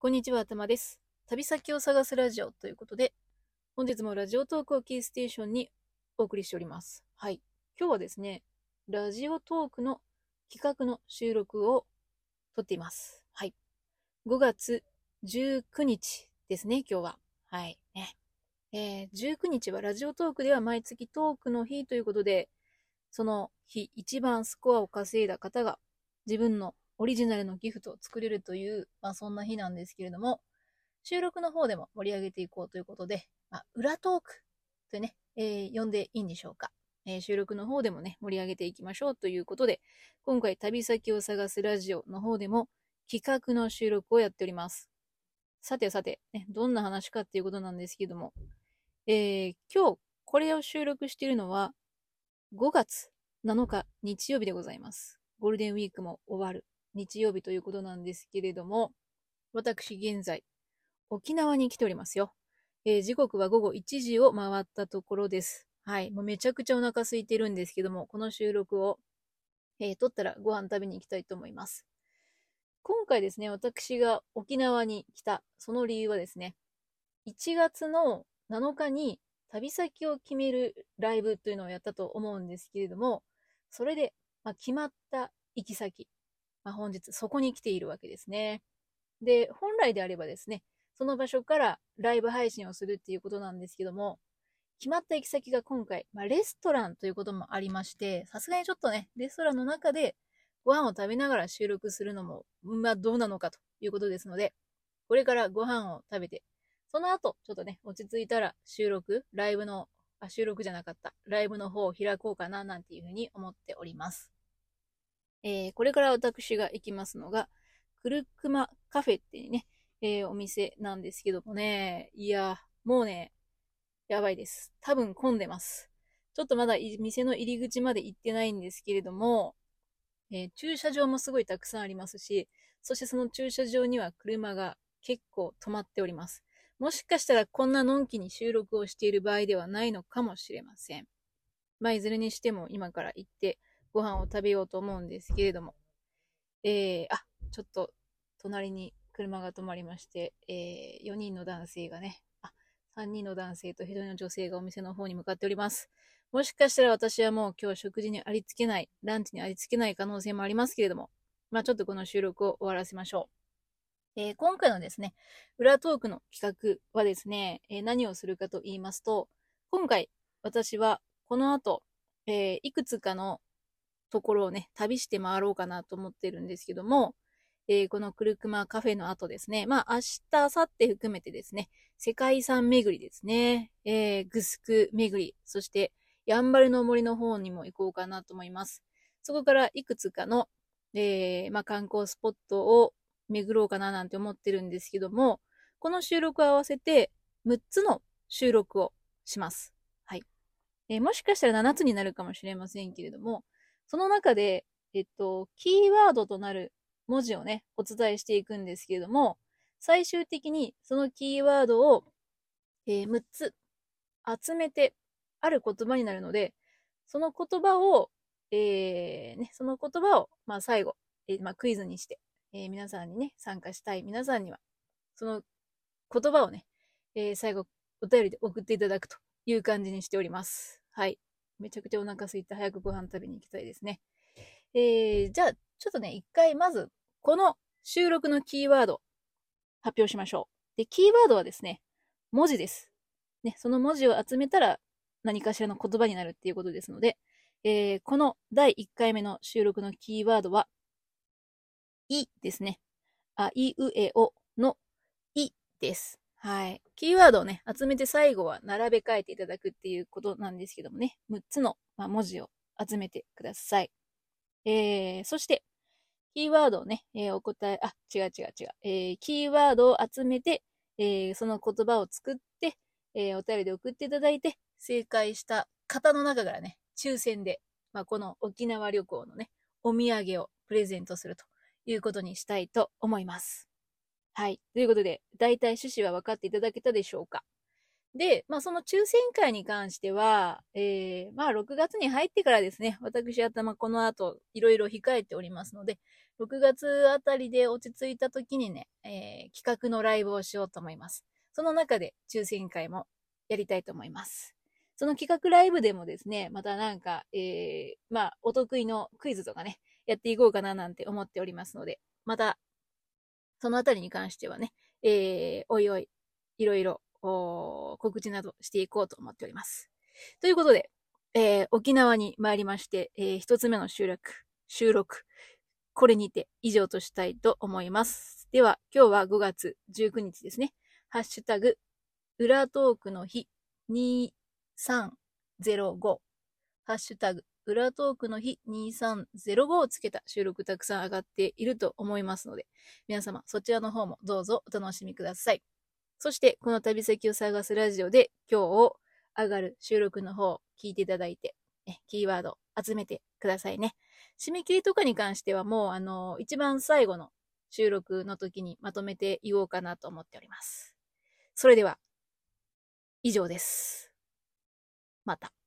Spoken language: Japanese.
こんにちは、頭です。旅先を探すラジオということで、本日もラジオトークをキーステーションにお送りしております。はい。今日はですね、ラジオトークの企画の収録を撮っています。はい。5月19日ですね、今日は。はい。ね。えー19日はラジオトークでは毎月トークの日ということで、その日一番スコアを稼いだ方が自分のオリジナルのギフトを作れるという、まあそんな日なんですけれども、収録の方でも盛り上げていこうということで、まあ、裏トークとね、えー呼んでいいんでしょうか。えー収録の方でもね、盛り上げていきましょうということで、今回旅先を探すラジオの方でも企画の収録をやっております。さてさて、ね、どんな話かっていうことなんですけども、えー今日これを収録しているのは5月7日日曜日でございます。ゴールデンウィークも終わる日曜日ということなんですけれども、私現在沖縄に来ておりますよ。えー時刻は午後1時を回ったところです。はい。もうめちゃくちゃお腹空いてるんですけども、この収録を、えー撮ったらご飯食べに行きたいと思います。今回ですね、私が沖縄に来た、その理由はですね、1月の7日に旅先を決めるライブというのをやったと思うんですけれども、それで、まあ、決まった行き先、まあ、本日そこに来ているわけですね。で、本来であればですね、その場所からライブ配信をするっていうことなんですけども、決まった行き先が今回、まあ、レストランということもありまして、さすがにちょっとね、レストランの中でご飯を食べながら収録するのも、まあどうなのかということですので、これからご飯を食べて、その後、ちょっとね、落ち着いたら収録、ライブの、あ、収録じゃなかった、ライブの方を開こうかな、なんていうふうに思っております。えーこれから私が行きますのが、クルクマカフェっていうね、えーお店なんですけどもね、いや、もうね、やばいです。多分混んでます。ちょっとまだ店の入り口まで行ってないんですけれども、えー駐車場もすごいたくさんありますし、そしてその駐車場には車が結構止まっております。もしかしたらこんなのんきに収録をしている場合ではないのかもしれません。まあ、いずれにしても今から行ってご飯を食べようと思うんですけれども、えー、あ、ちょっと隣に車が止まりまして、えー、4人の男性がね、あ、3人の男性と1人の女性がお店の方に向かっております。もしかしたら私はもう今日食事にありつけない、ランチにありつけない可能性もありますけれども、まあちょっとこの収録を終わらせましょう。えー今回のですね、裏トークの企画はですね、えー何をするかと言いますと、今回私はこの後、えーいくつかのところをね、旅して回ろうかなと思ってるんですけども、えーこのクルクマカフェの後ですね、まあ明日、明後日含めてですね、世界遺産巡りですね、えーグスク巡り、そしてやんばるの森の方にも行こうかなと思います。そこからいくつかの、えーまあ、観光スポットを巡ろうかななんて思ってるんですけども、この収録を合わせて6つの収録をします。はい。えもしかしたら7つになるかもしれませんけれども、その中で、えっと、キーワードとなる文字をね、お伝えしていくんですけれども、最終的にそのキーワードを、えー6つ集めてある言葉になるので、その言葉を、えーね、その言葉を、まあ最後、えーまあクイズにして、えー皆さんにね、参加したい皆さんには、その言葉をね、えー最後、お便りで送っていただくという感じにしております。はい。めちゃくちゃお腹空いて早くご飯食べに行きたいですね。えー、じゃあ、ちょっとね、一回まず、この収録のキーワード、発表しましょう。で、キーワードはですね、文字です。ね、その文字を集めたら何かしらの言葉になるっていうことですので、えーこの第1回目の収録のキーワードは、いですね。あいうえおのいです。はい。キーワードをね、集めて最後は並べ替えていただくっていうことなんですけどもね、6つの、まあ、文字を集めてください。えー、そして、キーワードをね、えーお答え、あ、違う違う違う。えー、キーワードを集めて、えーその言葉を作って、えーお便りで送っていただいて、正解した方の中からね、抽選で、まあ、この沖縄旅行のね、お土産をプレゼントするということにしたいと思います。はい。ということで、大体趣旨は分かっていただけたでしょうか？で、まあ、その抽選会に関しては、えー、まあ、6月に入ってからですね、私頭この後、いろいろ控えておりますので、6月あたりで落ち着いた時にね、えー、企画のライブをしようと思います。その中で抽選会もやりたいと思います。その企画ライブでもですね、またなんか、えー、まあ、お得意のクイズとかね、やっていこうかななんて思っておりますので、また、そのあたりに関してはね、えー、おいおい、いろいろ、告知などしていこうと思っております。ということで、えー、沖縄に参りまして、えー、一つ目の収録、収録、これにて以上としたいと思います。では、今日は5月19日ですね。ハッシュタグ、裏トークの日2305。ハッシュタグ、裏トークの日2305をつけた収録たくさん上がっていると思いますので、皆様そちらの方もどうぞお楽しみください。そして、この旅先を探すラジオで今日上がる収録の方を聞いていただいて、キーワード集めてくださいね。締め切りとかに関してはもう、あの、一番最後の収録の時にまとめて言おうかなと思っております。それでは、以上です。また。